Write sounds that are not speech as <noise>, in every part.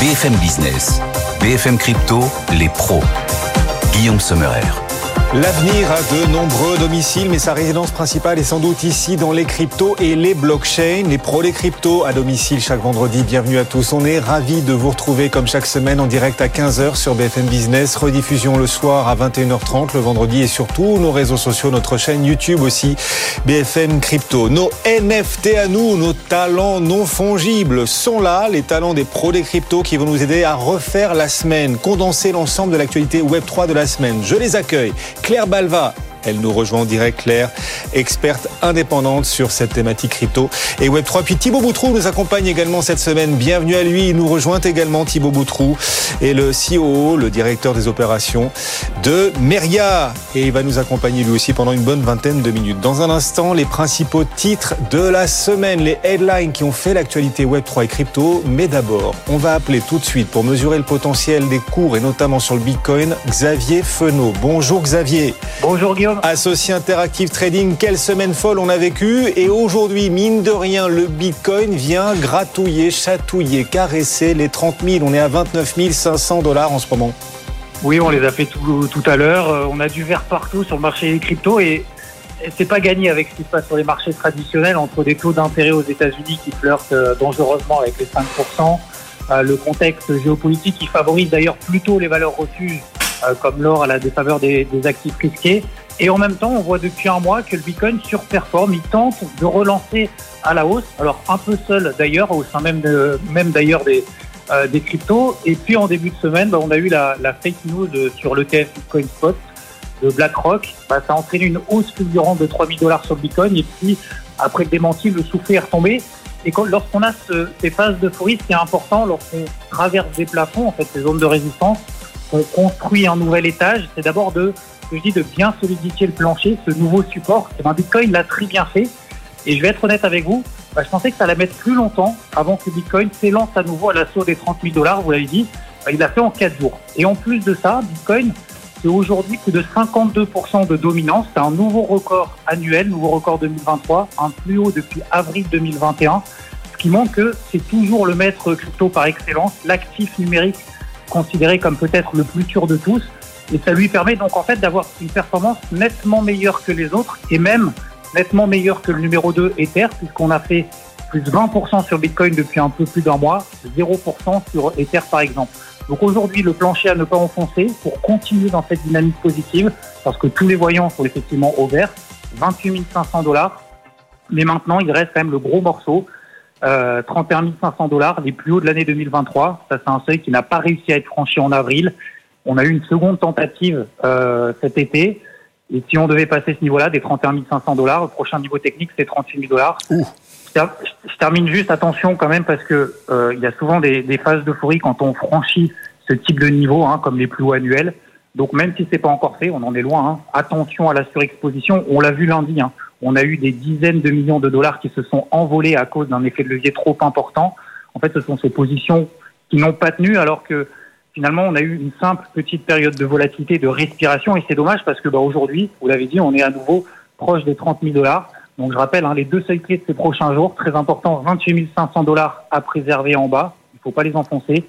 BFM Business, BFM Crypto, les pros. Guillaume Sommerer. L'avenir a de nombreux domiciles, mais sa résidence principale est sans doute ici dans les cryptos et les blockchains. Les pros des cryptos à domicile chaque vendredi. Bienvenue à tous. On est ravis de vous retrouver comme chaque semaine en direct à 15h sur BFM Business. Rediffusion le soir à 21h30 le vendredi et surtout nos réseaux sociaux, notre chaîne YouTube aussi, BFM Crypto. Nos NFT à nous, nos talents non fongibles sont là, les talents des pros des cryptos qui vont nous aider à refaire la semaine, condenser l'ensemble de l'actualité Web3 de la semaine. Je les accueille. Claire Balva elle nous rejoint en direct, Claire, experte indépendante sur cette thématique crypto et Web3. Puis Thibaut Boutrou nous accompagne également cette semaine. Bienvenue à lui. Il nous rejoint également Thibaut Boutrou et le CEO, le directeur des opérations de Meria. Et il va nous accompagner lui aussi pendant une bonne vingtaine de minutes. Dans un instant, les principaux titres de la semaine, les headlines qui ont fait l'actualité Web3 et crypto. Mais d'abord, on va appeler tout de suite pour mesurer le potentiel des cours et notamment sur le Bitcoin, Xavier Fenot. Bonjour Xavier. Bonjour Guillaume. Associé Interactive Trading, quelle semaine folle on a vécu. Et aujourd'hui, mine de rien, le Bitcoin vient gratouiller, chatouiller, caresser les 30 000. On est à 29 500 dollars en ce moment. Oui, on les a fait tout, à l'heure. Euh, on a du vert partout sur le marché des cryptos et c'est pas gagné avec ce qui se passe sur les marchés traditionnels entre des taux d'intérêt aux États-Unis qui flirtent euh, dangereusement avec les 5%, euh, le contexte géopolitique qui favorise d'ailleurs plutôt les valeurs refuges comme l'or à la défaveur des, des actifs risqués et en même temps, on voit depuis un mois que le Bitcoin surperforme. Il tente de relancer à la hausse. Alors un peu seul d'ailleurs, au sein même, même d'ailleurs des, euh, des cryptos. Et puis en début de semaine, bah, on a eu la, fake news sur l'ETF Bitcoin Spot de BlackRock. Bah, ça a entraîné une hausse fulgurante de 3000 dollars sur le Bitcoin. Et puis après le démenti, le soufflet est retombé. Et lorsqu'on a ce, ces phases d'euphorie, ce qui est important, lorsqu'on traverse des plafonds, en fait, ces zones de résistance, qu'on construit un nouvel étage, c'est d'abord de je dis de bien solidifier le plancher, ce nouveau support. Et Bitcoin l'a très bien fait. Et je vais être honnête avec vous, bah, je pensais que ça allait mettre plus longtemps avant que Bitcoin s'élance à nouveau à l'assaut des 30 000 dollars, vous l'avez dit. Bah, il l'a fait en 4 jours. Et en plus de ça, Bitcoin, c'est aujourd'hui plus de 52% de dominance. C'est un nouveau record annuel, nouveau record 2023, un plus haut depuis avril 2021, ce qui montre que c'est toujours le maître crypto par excellence, l'actif numérique considéré comme peut-être le plus sûr de tous. Et ça lui permet donc en fait d'avoir une performance nettement meilleure que les autres et même nettement meilleure que le numéro 2 Ether puisqu'on a fait plus de 20% sur Bitcoin depuis un peu plus d'un mois, 0% sur Ether par exemple. Donc aujourd'hui, le plancher à ne pas enfoncer pour continuer dans cette dynamique positive parce que tous les voyants sont effectivement au vert, 28 500 dollars. Mais maintenant, il reste quand même le gros morceau, euh, 31 500 dollars, les plus hauts de l'année 2023. Ça, c'est un seuil qui n'a pas réussi à être franchi en avril. On a eu une seconde tentative euh, cet été. Et si on devait passer ce niveau-là, des 31 500 dollars, le prochain niveau technique, c'est 38 000 dollars. Je termine juste, attention quand même, parce que euh, il y a souvent des, des phases d'euphorie quand on franchit ce type de niveau, hein, comme les plus hauts annuels. Donc même si c'est pas encore fait, on en est loin. Hein. Attention à la surexposition. On l'a vu lundi. Hein. On a eu des dizaines de millions de dollars qui se sont envolés à cause d'un effet de levier trop important. En fait, ce sont ces positions qui n'ont pas tenu, alors que finalement, on a eu une simple petite période de volatilité, de respiration, et c'est dommage parce que bah, aujourd'hui, vous l'avez dit, on est à nouveau proche des 30 000 dollars. Donc je rappelle, hein, les deux seuils clés de ces prochains jours, très important, 28 500 dollars à préserver en bas, il ne faut pas les enfoncer,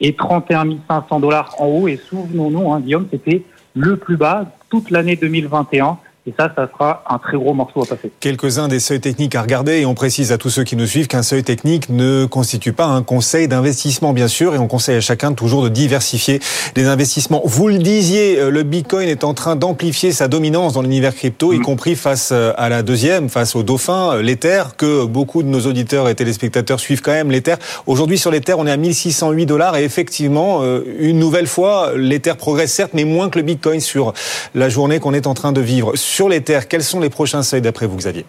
et 31 500 dollars en haut. Et souvenons-nous, hein, Guillaume, c'était le plus bas toute l'année 2021. Et ça, ça sera un très gros morceau à passer. Quelques-uns des seuils techniques à regarder et on précise à tous ceux qui nous suivent qu'un seuil technique ne constitue pas un conseil d'investissement, bien sûr, et on conseille à chacun toujours de diversifier les investissements. Vous le disiez, euh, le Bitcoin est en train d'amplifier sa dominance dans l'univers crypto, y mm. compris face euh, à la deuxième, face au dauphin, euh, l'Ether, que beaucoup de nos auditeurs et téléspectateurs suivent quand même, l'Ether. Aujourd'hui, sur l'Ether, on est à 1608 dollars et effectivement, une nouvelle fois, l'Ether progresse certes, mais moins que le Bitcoin sur la journée qu'on est en train de vivre sur les terres, quels sont les prochains seuils d'après vous, Xavier?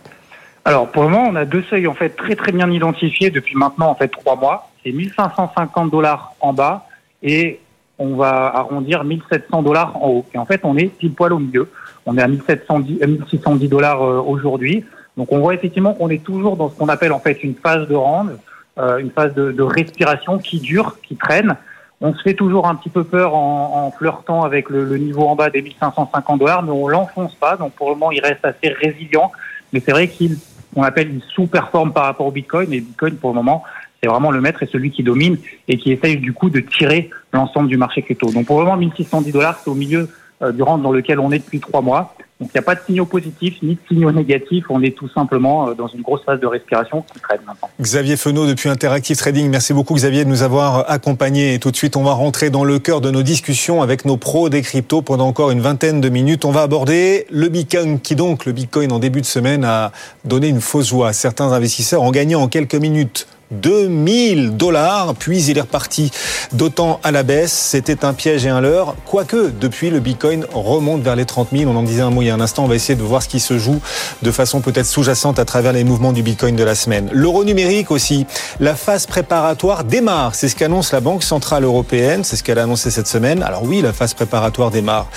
Alors pour le moment, on a deux seuils en fait très très bien identifiés depuis maintenant en fait trois mois. C'est 1550 dollars en bas et on va arrondir 1700 dollars en haut. Et en fait, on est pile poil au milieu. On est à 1710, 1610 dollars euh, aujourd'hui. Donc on voit effectivement qu'on est toujours dans ce qu'on appelle en fait une phase de rende, euh, une phase de, respiration qui dure, qui traîne. On se fait toujours un petit peu peur en, en flirtant avec le, le, niveau en bas des 1550 dollars, mais on l'enfonce pas. Donc pour le moment, il reste assez résilient. Mais c'est vrai qu'il, on appelle, une sous-performe par rapport au Bitcoin. Et Bitcoin, pour le moment, c'est vraiment le maître et celui qui domine et qui essaye du coup de tirer l'ensemble du marché crypto. Donc pour le moment, 1610 dollars, c'est au milieu du rang dans lequel on est depuis trois mois. Donc il n'y a pas de signaux positifs ni de signaux négatifs. On est tout simplement euh, dans une grosse phase de respiration qui traîne maintenant. Xavier Fenot depuis Interactive Trading. Merci beaucoup Xavier de nous avoir accompagnés. Et tout de suite, on va rentrer dans le cœur de nos discussions avec nos pros des cryptos pendant encore une vingtaine de minutes. On va aborder le Bitcoin qui donc, le Bitcoin en début de semaine a donné une fausse joie à certains investisseurs en gagnant en quelques minutes 2000 dollars, puis il est reparti d'autant à la baisse. C'était un piège et un leurre. Quoique, depuis, le Bitcoin remonte vers les 30 000. On en disait un mot il y a un instant. On va essayer de voir ce qui se joue de façon peut-être sous-jacente à travers les mouvements du Bitcoin de la semaine. L'euro numérique aussi. La phase préparatoire démarre. C'est ce qu'annonce la Banque Centrale Européenne. C'est ce qu'elle a annoncé cette semaine. Alors oui, la phase préparatoire démarre.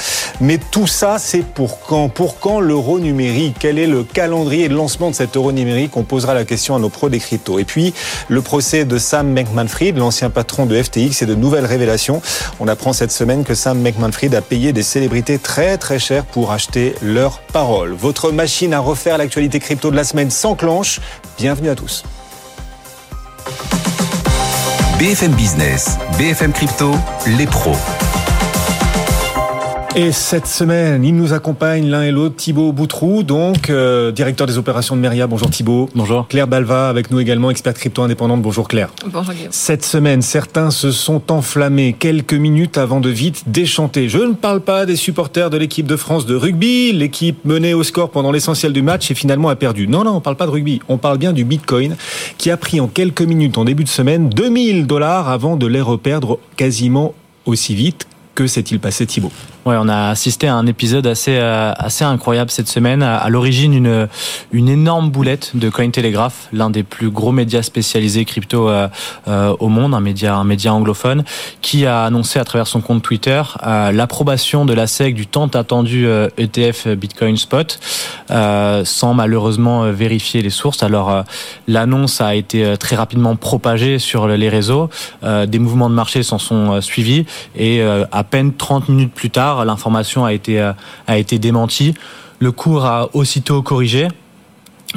Mais tout ça, c'est pour quand? Pour quand l'euro numérique? Quel est le calendrier de lancement de cet euro numérique? On posera la question à nos pros des cryptos. Et puis, le procès de Sam Bankman-Fried, l'ancien patron de FTX, et de nouvelles révélations. On apprend cette semaine que Sam Bankman-Fried a payé des célébrités très très chères pour acheter leurs paroles. Votre machine à refaire l'actualité crypto de la semaine s'enclenche. Bienvenue à tous. BFM Business, BFM Crypto, les pros. Et cette semaine, ils nous accompagnent l'un et l'autre. Thibaut Boutrou, donc euh, directeur des opérations de Meria. Bonjour Thibaut. Bonjour. Claire Balva avec nous également, experte crypto indépendante. Bonjour Claire. Bonjour Guillaume. Cette semaine, certains se sont enflammés quelques minutes avant de vite déchanter. Je ne parle pas des supporters de l'équipe de France de rugby, l'équipe menée au score pendant l'essentiel du match et finalement a perdu. Non, non, on parle pas de rugby. On parle bien du Bitcoin qui a pris en quelques minutes en début de semaine 2000 dollars avant de les reperdre quasiment aussi vite. Que s'est-il passé Thibaut? Ouais, on a assisté à un épisode assez euh, assez incroyable cette semaine. À, l'origine, une une énorme boulette de Cointelegraph, l'un des plus gros médias spécialisés crypto euh, euh, au monde, un média un média anglophone, qui a annoncé à travers son compte Twitter l'approbation de la SEC du tant attendu ETF e Bitcoin Spot, sans malheureusement vérifier les sources. Alors l'annonce a été très rapidement propagée sur les réseaux, des mouvements de marché s'en sont suivis et à peine 30 minutes plus tard l'information a été, euh, a été démentie. Le cours a aussitôt corrigé.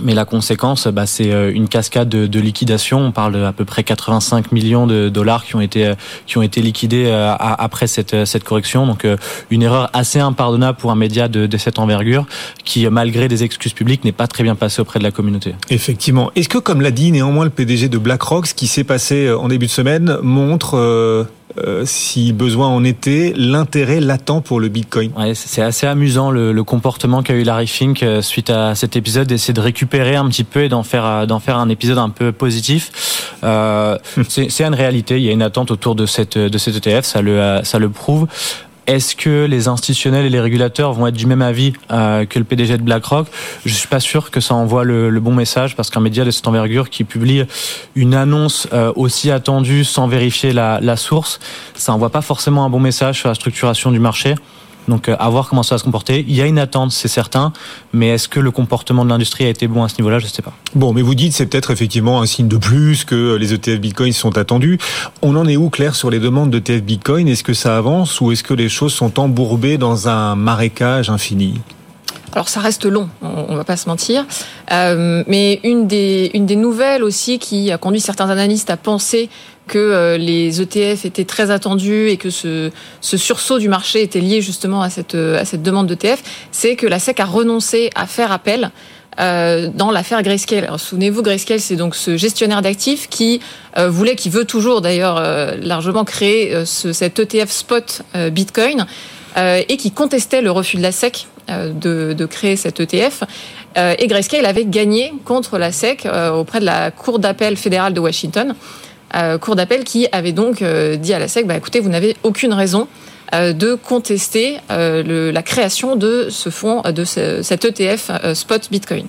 Mais la conséquence, bah, c'est euh, une cascade de, liquidation. On parle d'à peu près 85 millions de dollars qui ont été euh, qui ont été liquidés après cette cette correction. Donc une erreur assez impardonnable pour un média de, de cette envergure, qui malgré des excuses publiques n'est pas très bien passé auprès de la communauté. Effectivement. Est-ce que, comme l'a dit néanmoins le PDG de BlackRock, ce qui s'est passé en début de semaine montre si besoin en était, l'intérêt latent pour le Bitcoin. Ouais, c'est assez amusant le, le comportement qu'a eu Larry Fink euh, suite à cet épisode, d'essayer de récupérer un petit peu et d'en faire euh, d'en faire un épisode un peu positif. Euh, <laughs> c'est une réalité. Il y a une attente autour de cette de cet ETF, ça le ça le prouve. Est-ce que les institutionnels et les régulateurs vont être du même avis euh, que le PDG de BlackRock? Je suis pas sûr que ça envoie le, le bon message parce qu'un média de cette envergure qui publie une annonce euh, aussi attendue sans vérifier la, la source, ça envoie pas forcément un bon message sur la structuration du marché. Donc euh, à voir comment ça va se comporter. Il y a une attente, c'est certain, mais est-ce que le comportement de l'industrie a été bon à ce niveau-là? Je ne sais pas. Bon, mais vous dites c'est peut-être effectivement un signe de plus que les ETF Bitcoin sont attendus. On en est où, Claire, sur les demandes d'ETF Bitcoin? Est-ce que ça avance ou est-ce que les choses sont embourbées dans un marécage infini? Alors ça reste long, on, va pas se mentir, euh, mais une des une des nouvelles aussi qui a conduit certains analystes à penser que euh, les ETF étaient très attendus et que ce, sursaut du marché était lié justement à cette, cette demande d'ETF, c'est que la SEC a renoncé à faire appel euh, dans l'affaire Grayscale. Souvenez-vous, Grayscale, c'est donc ce gestionnaire d'actifs qui euh, voulait, qui veut toujours d'ailleurs euh, largement créer euh, ce, cet ETF spot Bitcoin et qui contestait le refus de la SEC de, de, créer cet ETF. et Grayscale avait gagné contre la SEC auprès de la Cour d'appel fédérale de Washington. Euh, cour d'appel qui avait donc euh, dit à la SEC, bah, écoutez, vous n'avez aucune raison euh, de contester la création de ce fonds, de cet ETF spot Bitcoin.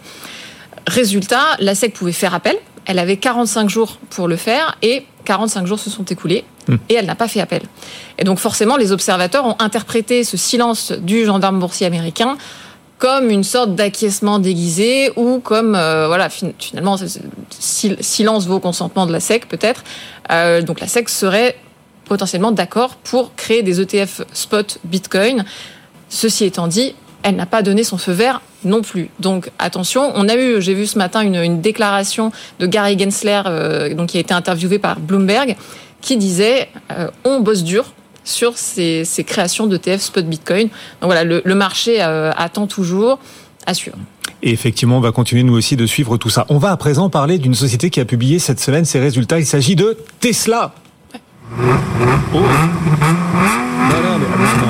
Résultat, la SEC pouvait faire appel. Elle avait 45 jours pour le faire et 45 jours se sont écoulés hmm. et elle n'a pas fait appel. Et donc forcément, les observateurs ont interprété ce silence du gendarme boursier américain comme une sorte d'acquiescement déguisé ou comme euh, voilà finalement silence vaut consentement de la SEC peut-être. Euh, donc la SEC serait potentiellement d'accord pour créer des ETF spot Bitcoin. Ceci étant dit, elle n'a pas donné son feu vert non plus. Donc attention, on a eu, j'ai vu ce matin une, déclaration de Gary Gensler, euh, donc qui a été interviewé par Bloomberg, qui disait euh, on bosse dur sur ces, créations d'ETF spot Bitcoin. Donc voilà, le, marché euh, attend toujours à suivre. Et effectivement, on va continuer nous aussi de suivre tout ça. On va à présent parler d'une société qui a publié cette semaine ses résultats. Il s'agit de Tesla. Oh. Non,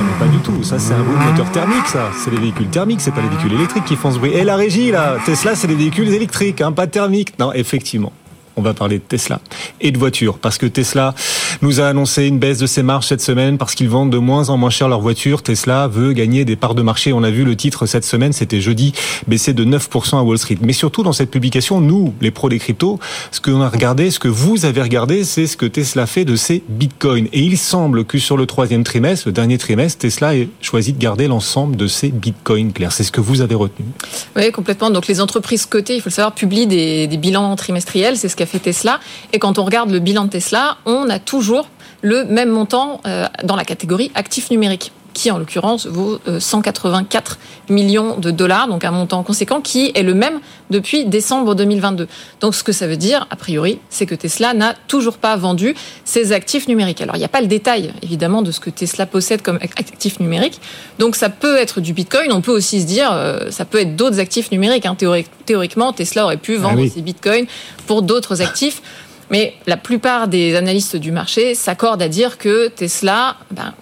mais, pas du tout. Ça, c'est un bruit de moteur thermique, ça. C'est les véhicules thermiques, c'est pas les véhicules électriques qui font ce bruit. Et la régie, là, Tesla, c'est les véhicules électriques, hein, pas thermiques. Non, effectivement on va parler de Tesla et de voitures parce que Tesla nous a annoncé une baisse de ses marges cette semaine parce qu'ils vendent de moins en moins cher leurs voitures. Tesla veut gagner des parts de marché. On a vu le titre cette semaine, c'était jeudi, baissé de 9% à Wall Street. Mais surtout dans cette publication, nous, les pros des cryptos, ce a regardé, ce que vous avez regardé, c'est ce que Tesla fait de ses bitcoins. Et il semble que sur le troisième trimestre, le dernier trimestre, Tesla ait choisi de garder l'ensemble de ses bitcoins. Claire, c'est ce que vous avez retenu. Oui, complètement. Donc les entreprises cotées, il faut le savoir, publient des, des bilans trimestriels. C'est ce qu'a Tesla. Et quand on regarde le bilan de Tesla, on a toujours le même montant euh, dans la catégorie actifs numériques qui en l'occurrence vaut 184 euh, millions de dollars, donc un montant conséquent qui est le même depuis décembre 2022. Donc ce que ça veut dire, a priori, c'est que Tesla n'a toujours pas vendu ses actifs numériques. Alors il n'y a pas le détail évidemment de ce que Tesla possède comme actifs numériques, donc ça peut être du Bitcoin, on peut aussi se dire, euh, ça peut être d'autres actifs numériques. Hein. Théoriquement, Tesla aurait pu vendre ah ses Bitcoins pour d'autres actifs. Mais la plupart des analystes du marché s'accordent à dire que Tesla ben,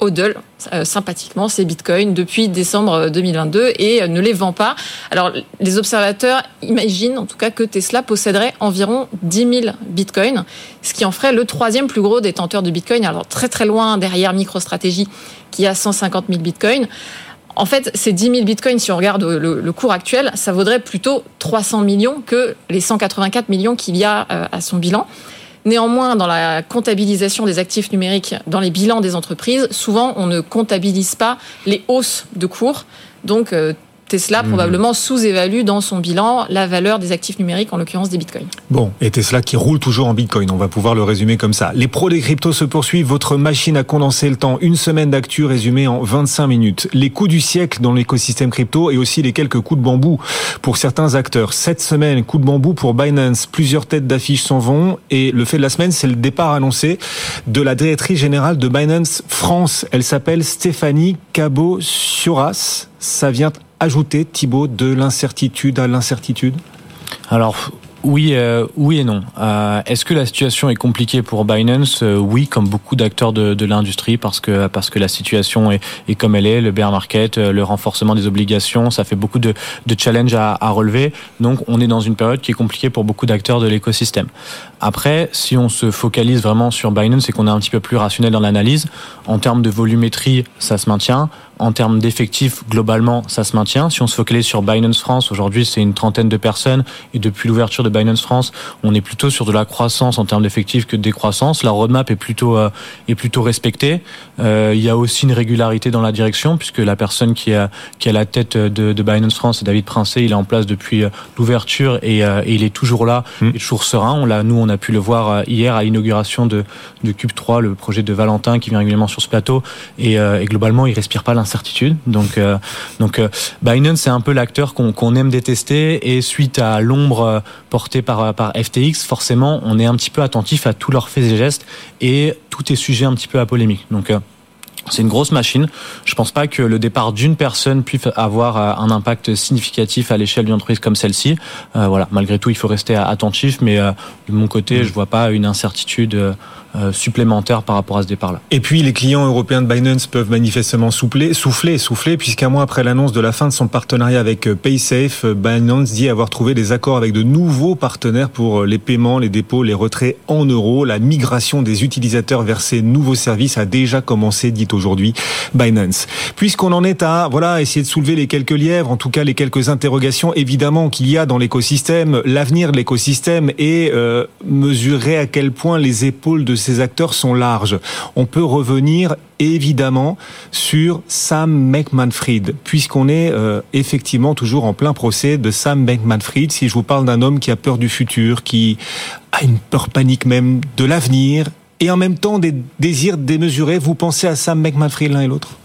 hodl euh, sympathiquement ses bitcoins depuis décembre 2022 et euh, ne les vend pas. Alors les observateurs imaginent en tout cas que Tesla posséderait environ 10 000 bitcoins, ce qui en ferait le troisième plus gros détenteur de bitcoin. Alors très très loin derrière MicroStrategy qui a 150 000 bitcoins. En fait, ces 10 000 bitcoins, si on regarde le, cours actuel, ça vaudrait plutôt 300 millions que les 184 millions qu'il y a euh, à son bilan. Néanmoins, dans la comptabilisation des actifs numériques, dans les bilans des entreprises, souvent on ne comptabilise pas les hausses de cours. Donc euh, Tesla mhm. probablement sous-évalue dans son bilan la valeur des actifs numériques, en l'occurrence des bitcoins. Bon, et Tesla qui roule toujours en bitcoin, on va pouvoir le résumer comme ça. Les pros des cryptos se poursuivent, votre machine a condensé le temps, une semaine d'actu résumée en 25 minutes. Les coups du siècle dans l'écosystème crypto et aussi les quelques coups de bambou pour certains acteurs. Cette semaine, coup de bambou pour Binance, plusieurs têtes d'affiches s'en vont et le fait de la semaine, c'est le départ annoncé de la directrice générale de Binance France. Elle s'appelle Stéphanie Cabot-Suras. Ça vient ajouter, Thibaut, de l'incertitude à l'incertitude? Alors, oui, euh, oui et non. Euh, Est-ce que la situation est compliquée pour Binance? Euh, Oui, comme beaucoup d'acteurs de, de l'industrie, parce que parce que la situation est, est, comme elle est, le bear market, euh, le renforcement des obligations, ça fait beaucoup de, de challenges à, à, relever. Donc, on est dans une période qui est compliquée pour beaucoup d'acteurs de l'écosystème. Après, si on se focalise vraiment sur Binance et qu'on est un petit peu plus rationnel dans l'analyse, en termes de volumétrie, ça se maintient. En termes d'effectifs, globalement, ça se maintient. Si on se focalise sur Binance France, aujourd'hui, c'est une trentaine de personnes. Et depuis l'ouverture de Binance France, on est plutôt sur de la croissance en termes d'effectifs que de décroissance. La roadmap est plutôt, euh, est plutôt respectée. Euh, il y a aussi une régularité dans la direction, puisque la personne qui a, qui a la tête de, de Binance France, c'est David Princé. Il est en place depuis euh, l'ouverture et, et, il est toujours là, mmh. et toujours serein. On l'a, nous, on a pu le voir hier à l'inauguration de, de Cube 3, le projet de Valentin qui vient régulièrement sur ce plateau. Et, et globalement, il respire pas l'incertitude certitude. Donc, euh, donc euh, Binance, c'est un peu l'acteur qu'on aime détester. Et suite à l'ombre euh, portée par, par FTX, forcément, on est un petit peu attentif à tous leurs faits et gestes. Et tout est sujet un petit peu à polémique. Donc, c'est une grosse machine. Je pense pas que le départ d'une personne puisse avoir un impact significatif à l'échelle d'une entreprise comme celle-ci. voilà, malgré tout, il faut rester attentif, mais de mon côté, mmh. je vois pas une incertitude euh, supplémentaire par rapport à ce départ-là. Et puis les clients européens de Binance peuvent manifestement souffler, souffler, souffler, puisqu'un mois après l'annonce de la fin de son partenariat avec euh, PaySafe, euh, Binance dit avoir trouvé des accords avec de nouveaux partenaires pour les paiements, les dépôts, les retraits en euros. La migration des utilisateurs vers ces nouveaux services a déjà commencé, dit aujourd'hui Binance. Puisqu'on en est à voilà essayer de soulever les quelques lièvres, en tout cas les quelques interrogations évidemment qu'il y a dans l'écosystème, l'avenir de l'écosystème et mesurer à quel point les épaules de ces acteurs sont larges. On peut revenir évidemment sur Sam Beckman-Fried, puisqu'on est euh, effectivement toujours en plein procès de Sam Beckman-Fried. Si je vous parle d'un homme qui a peur du futur, qui a une peur panique même de l'avenir, et en même temps des désirs démesurés, vous pensez à Sam Beckman-Fried l'un et l'autre?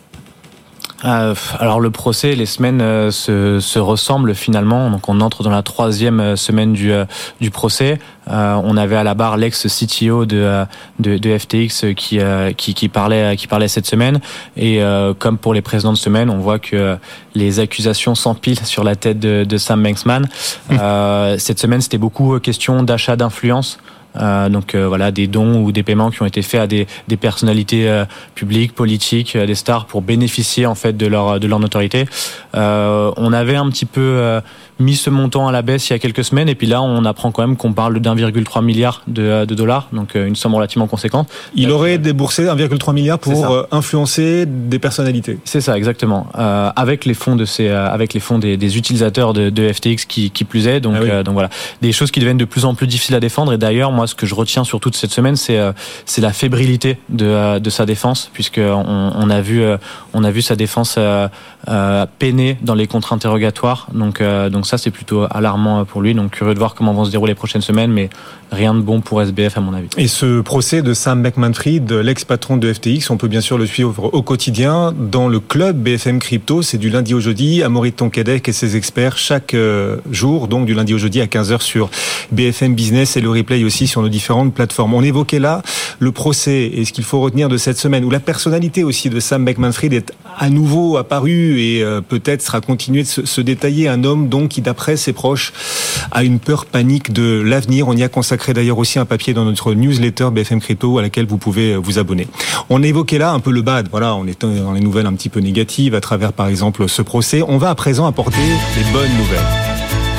Euh, alors le procès, les semaines euh, se, se, ressemblent finalement. Donc on entre dans la troisième euh, semaine du, du procès. on avait à la barre l'ex CTO de, de, de, FTX qui, qui, qui, parlait qui parlait cette semaine. Et comme pour les précédentes semaines, on voit que les accusations s'empilent sur la tête de, de Sam Banksman. Mmh. cette semaine, c'était beaucoup question d'achat d'influence. Euh, donc euh, voilà, des dons ou des paiements qui ont été faits à des, personnalités euh, publiques, politiques, des stars pour bénéficier en fait de leur de leur notoriété. on avait un petit peu mis ce montant à la baisse il y a quelques semaines. Et puis là on apprend quand même qu'on parle d'1,3 milliard de, de, dollars, donc une somme relativement conséquente. Il aurait déboursé 1,3 milliard pour influencer des personnalités. C'est ça exactement, euh, avec les fonds de ces, avec les fonds des, des utilisateurs de, de, FTX qui, qui plus est, donc ah donc voilà, des choses qui deviennent de plus en plus difficiles à défendre. Et d'ailleurs moi ce que je retiens sur toute cette semaine, c'est euh, c'est la fébrilité de, euh, de sa défense, puisque on, on a vu euh, on a vu sa défense peiner dans les contre-interrogatoires. Donc donc ça c'est plutôt alarmant pour lui. Donc curieux de voir comment vont se dérouler les prochaines semaines, mais rien de bon pour SBF à mon avis. Et ce procès de Sam Beckman-Fried, l'ex-patron de FTX, on peut bien sûr le suivre au quotidien dans le club BFM Crypto. C'est du lundi au jeudi. Amaury Tonquedec et ses experts chaque jour, donc du lundi au jeudi à 15h sur BFM Business et le replay aussi sur nos différentes plateformes. On évoquait là le procès et ce qu'il faut retenir de cette semaine, où la personnalité aussi de Sam Beckman-Fried est à nouveau apparue et euh, peut-être sera continué de se, détailler. Un homme donc qui, d'après ses proches, a une peur panique de l'avenir. On y a consacré d'ailleurs aussi un papier dans notre newsletter BFM Crypto à laquelle vous pouvez euh, vous abonner. On évoquait là un peu le bad. Voilà, on est dans les nouvelles un petit peu négatives à travers par exemple ce procès. On va à présent apporter les bonnes nouvelles.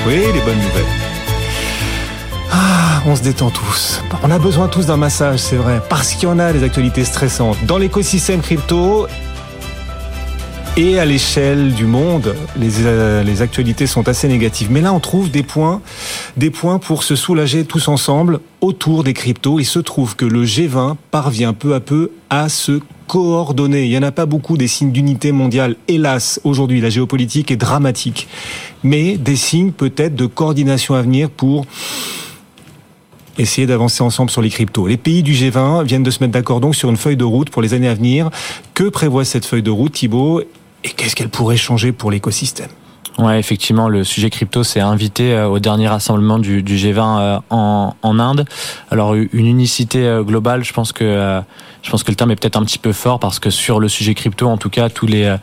Oui, les bonnes nouvelles. Ah, on se détend tous. On a besoin tous d'un massage, c'est vrai, parce qu'il y en a des actualités stressantes. Dans l'écosystème crypto, et à l'échelle du monde, les, euh, les, actualités sont assez négatives. Mais là, on trouve des points, des points pour se soulager tous ensemble autour des cryptos. Il se trouve que le G20 parvient peu à peu à se coordonner. Il n'y en a pas beaucoup des signes d'unité mondiale. Hélas, aujourd'hui, la géopolitique est dramatique. Mais des signes peut-être de coordination à venir pour essayer d'avancer ensemble sur les cryptos. Les pays du G20 viennent de se mettre d'accord donc sur une feuille de route pour les années à venir. Que prévoit cette feuille de route, Thibault Et qu'est-ce qu'elle pourrait changer pour l'écosystème? Ouais, effectivement, le sujet crypto s'est invité euh, au dernier rassemblement du, G20 euh, en, Inde. Alors une unicité euh, globale, je pense que je pense que le terme est peut-être un petit peu fort parce que sur le sujet crypto, en tout cas, tous les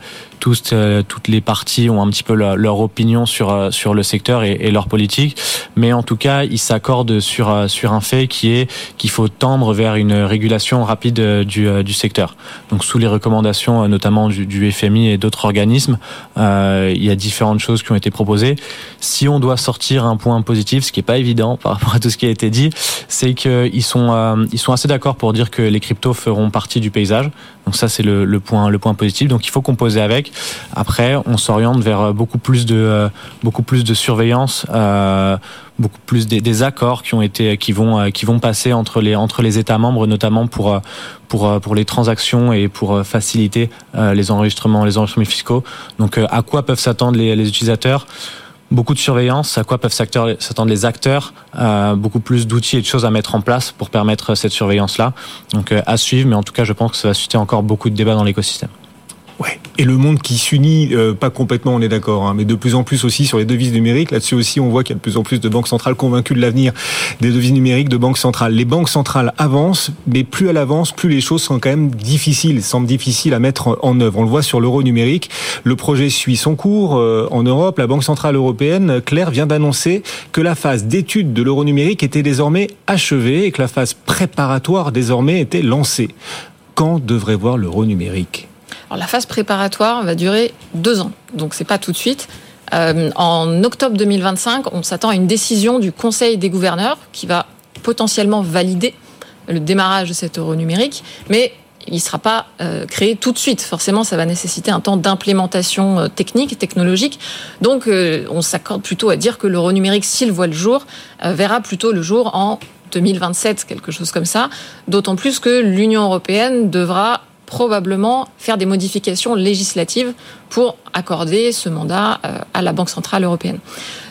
tous, euh, toutes les parties ont un petit peu leur, opinion sur euh, sur le secteur et, et, leur politique, mais en tout cas, ils s'accordent sur euh, sur un fait qui est qu'il faut tendre vers une régulation rapide du, du secteur. Donc sous les recommandations notamment du, du FMI et d'autres organismes, euh, il y a différentes choses qui ont été proposées. Si on doit sortir un point positif, ce qui est pas évident par rapport à tout ce qui a été dit, c'est qu'ils sont ils sont assez d'accord pour dire que les cryptos feront partie du paysage. Donc ça c'est le, le point le point positif. Donc il faut composer avec. Après, on s'oriente vers euh, beaucoup plus de euh, beaucoup plus de surveillance, euh, beaucoup plus des, accords qui ont été qui vont qui vont passer entre les entre les États membres, notamment pour pour pour les transactions et pour faciliter les enregistrements les enregistrements fiscaux. Donc à quoi peuvent s'attendre les, les utilisateurs? Beaucoup de surveillance, à quoi peuvent s'attendre les acteurs, beaucoup plus d'outils et de choses à mettre en place pour permettre cette surveillance-là. Donc à suivre, mais en tout cas, je pense que ça va susciter encore beaucoup de débats dans l'écosystème. Ouais. Et le monde qui s'unit, euh, pas complètement, on est d'accord, hein, mais de plus en plus aussi sur les devises numériques. Là-dessus aussi, on voit qu'il y a de plus en plus de banques centrales convaincues de l'avenir des devises numériques de banques centrales. Les banques centrales avancent, mais plus elles avancent, plus les choses sont quand même difficiles, semblent difficiles à mettre en œuvre. On le voit sur l'euro numérique. Le projet suit son cours euh, en Europe. La Banque centrale européenne, Claire, vient d'annoncer que la phase d'étude de l'euro numérique était désormais achevée et que la phase préparatoire désormais était lancée. Quand devrait voir l'euro numérique? La phase préparatoire va durer deux ans, donc c'est pas tout de suite. Euh, en octobre 2025, on s'attend à une décision du Conseil des gouverneurs qui va potentiellement valider le démarrage de cet euro numérique, mais il ne sera pas euh, créé tout de suite. Forcément, ça va nécessiter un temps d'implémentation euh, technique, technologique. Donc, on s'accorde plutôt à dire que l'euro numérique, s'il voit le jour, verra plutôt le jour en 2027, quelque chose comme ça. D'autant plus que l'Union européenne devra probablement faire des modifications législatives pour accorder ce mandat euh, à la Banque centrale européenne.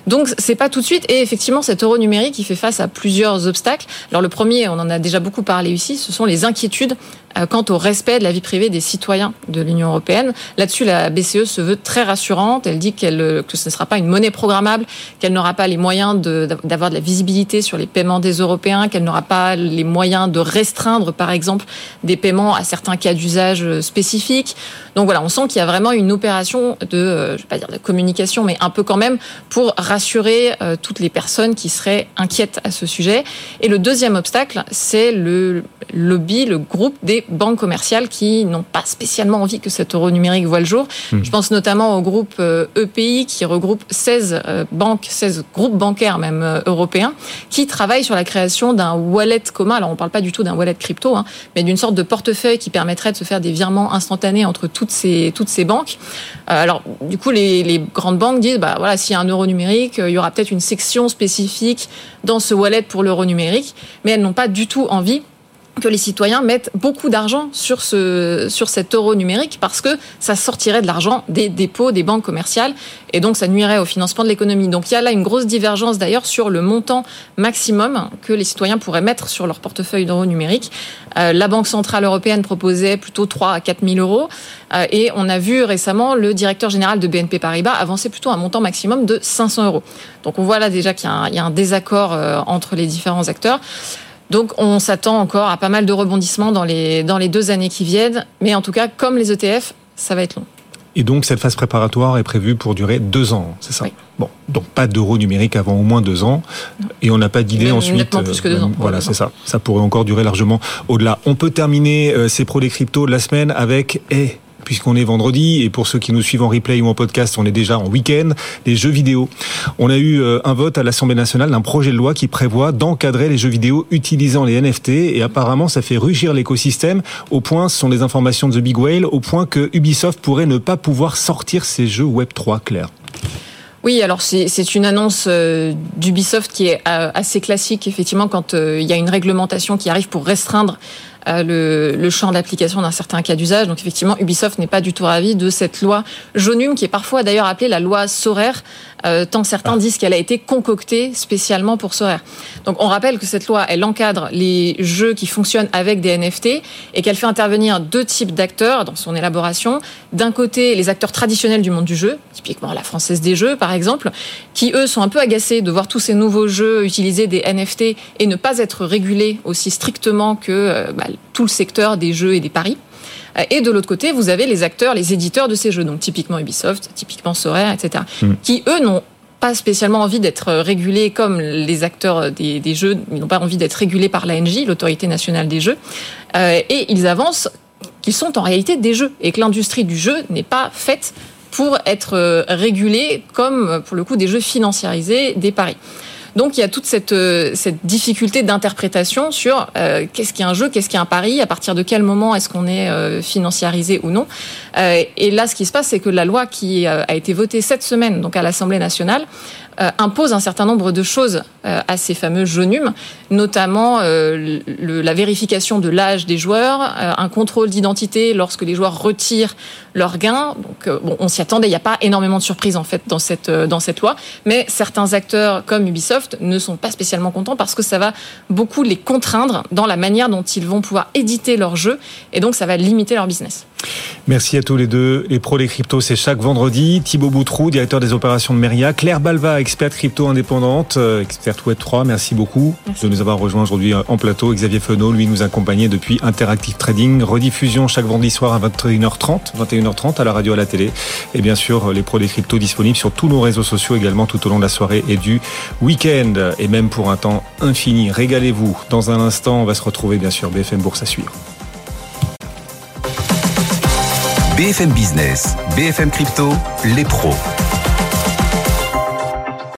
Donc c'est pas tout de suite. Et effectivement, cet euro numérique, il fait face à plusieurs obstacles. Alors le premier, on en a déjà beaucoup parlé ici, ce sont les inquiétudes euh, quant au respect de la vie privée des citoyens de l'Union européenne. Là-dessus, la BCE se veut très rassurante. Elle dit qu'elle, euh, que ce ne sera pas une monnaie programmable, qu'elle n'aura pas les moyens d'avoir de, la visibilité sur les paiements des Européens, qu'elle n'aura pas les moyens de restreindre, par exemple, des paiements à certains cas d'usage euh, spécifiques. Donc voilà, on sent qu'il y a vraiment une opération de, je vais pas dire de communication, mais un peu quand même pour toutes les personnes qui seraient inquiètes à ce sujet. Et le deuxième obstacle, c'est le lobby, le groupe des banques commerciales qui n'ont pas spécialement envie que cet euro numérique voit le jour. Hmm. Je pense notamment au groupe EPI euh, e qui regroupe 16 euh, banques, 16 groupes bancaires même euh, européens, qui travaillent sur la création d'un wallet commun. Alors on ne parle pas du tout d'un wallet crypto, hein, mais d'une sorte de portefeuille qui permettrait de se faire des virements instantanés entre toutes ces, toutes ces banques. Alors du coup, les, les grandes banques disent, bah voilà, s'il y a un euro numérique, il y aura peut-être une section spécifique dans ce wallet pour l'euro numérique, mais elles n'ont pas du tout envie que les citoyens mettent beaucoup d'argent sur ce sur cet euro numérique parce que ça sortirait de l'argent des dépôts des banques commerciales et donc ça nuirait au financement de l'économie. Donc il y a là une grosse divergence d'ailleurs sur le montant maximum que les citoyens pourraient mettre sur leur portefeuille d'euros numérique. Euh, la Banque centrale européenne proposait plutôt 3 à 4 000 euros euh, et on a vu récemment le directeur général de BNP Paribas avancer plutôt un montant maximum de 500 euros. Donc on voit là déjà qu'il y, a un désaccord euh, entre les différents acteurs. Donc on s'attend encore à pas mal de rebondissements dans les, dans les deux années qui viennent. Mais en tout cas, comme les ETF, ça va être long. Et donc cette phase préparatoire est prévue pour durer deux ans, c'est ça? Bon, donc pas d'euro numérique avant au moins deux ans, et on n'a pas d'idée ensuite. plus que deux ans. Voilà, c'est ça. Ça pourrait encore durer largement au-delà. On peut terminer euh, ces pros des cryptos la semaine avec eh, puisqu'on est vendredi, et pour ceux qui nous suivent en replay ou en podcast, on est déjà en week-end, les jeux vidéo. On a eu euh, un vote à l'Assemblée nationale d'un projet de loi qui prévoit d'encadrer les jeux vidéo utilisant les NFT, et apparemment ça fait rugir l'écosystème, au point, ce sont les informations de The Big Whale, au point que Ubisoft pourrait ne pas pouvoir sortir ses jeux Web3, Claire. Oui, alors c'est une annonce euh, d'Ubisoft qui est euh, assez classique, effectivement, quand il y a une réglementation qui arrive pour restreindre le, le, champ d'application d'un certain cas d'usage. Donc effectivement, Ubisoft n'est pas du tout ravi de cette loi jaunum, qui est parfois d'ailleurs appelée la loi Sorare, euh, tant certains ah. disent qu'elle a été concoctée spécialement pour Sorare. Donc on rappelle que cette loi, elle encadre les jeux qui fonctionnent avec des NFT et qu'elle fait intervenir deux types d'acteurs dans son élaboration. D'un côté, les acteurs traditionnels du monde du jeu, typiquement la Française des Jeux par exemple, qui eux sont un peu agacés de voir tous ces nouveaux jeux utiliser des NFT et ne pas être régulés aussi strictement que euh, bah, tout le secteur des jeux et des paris. Et de l'autre côté, vous avez les acteurs, les éditeurs de ces jeux, donc typiquement Ubisoft, typiquement Sorare, etc., mm. qui eux n'ont pas spécialement envie d'être régulés comme les acteurs des, des jeux, ils n'ont pas envie d'être régulés par l'ANJ, l'autorité nationale des jeux, euh, et ils avancent qu'ils sont en réalité des jeux et que l'industrie du jeu n'est pas faite pour être euh, régulée comme pour le coup des jeux financiarisés, des paris. Donc il y a toute cette, euh, difficulté d'interprétation sur euh, qu'est-ce qu'est un jeu, qu'est-ce qu'est un pari, à partir de quel moment est-ce qu'on est, euh, financiarisé ou non. et là, ce qui se passe, c'est que la loi qui a été votée cette semaine, donc à l'Assemblée nationale, euh, impose un certain nombre de choses euh, à ces fameux jeunes, notamment euh, la vérification de l'âge des joueurs, un contrôle d'identité lorsque les joueurs retirent leurs gains. Donc, bon, on s'y attendait. Il n'y a pas énormément de surprises en fait dans cette dans cette loi, mais certains acteurs comme Ubisoft ne sont pas spécialement contents parce que ça va beaucoup les contraindre dans la manière dont ils vont pouvoir éditer leurs jeux et donc ça va limiter leur business. Merci à tous les deux. Les pros des cryptos, c'est chaque vendredi. Thibaut Boutrou, directeur des opérations de Meria. Claire Balva, experte crypto indépendante, euh, experte Web3. Merci beaucoup de nous avoir rejoints aujourd'hui euh, en plateau. Xavier Fenot, lui, nous accompagnait depuis Interactive Trading. Rediffusion chaque vendredi soir à 21h30, 21h30 à la radio, à la télé. Et bien sûr, les pros des cryptos disponibles sur tous nos réseaux sociaux également tout au long de la soirée et du week-end. Et même pour un temps infini. Régalez-vous. Dans un instant, on va se retrouver, bien sûr, BFM Bourse à suivre. BFM Business, BFM Crypto, les pros.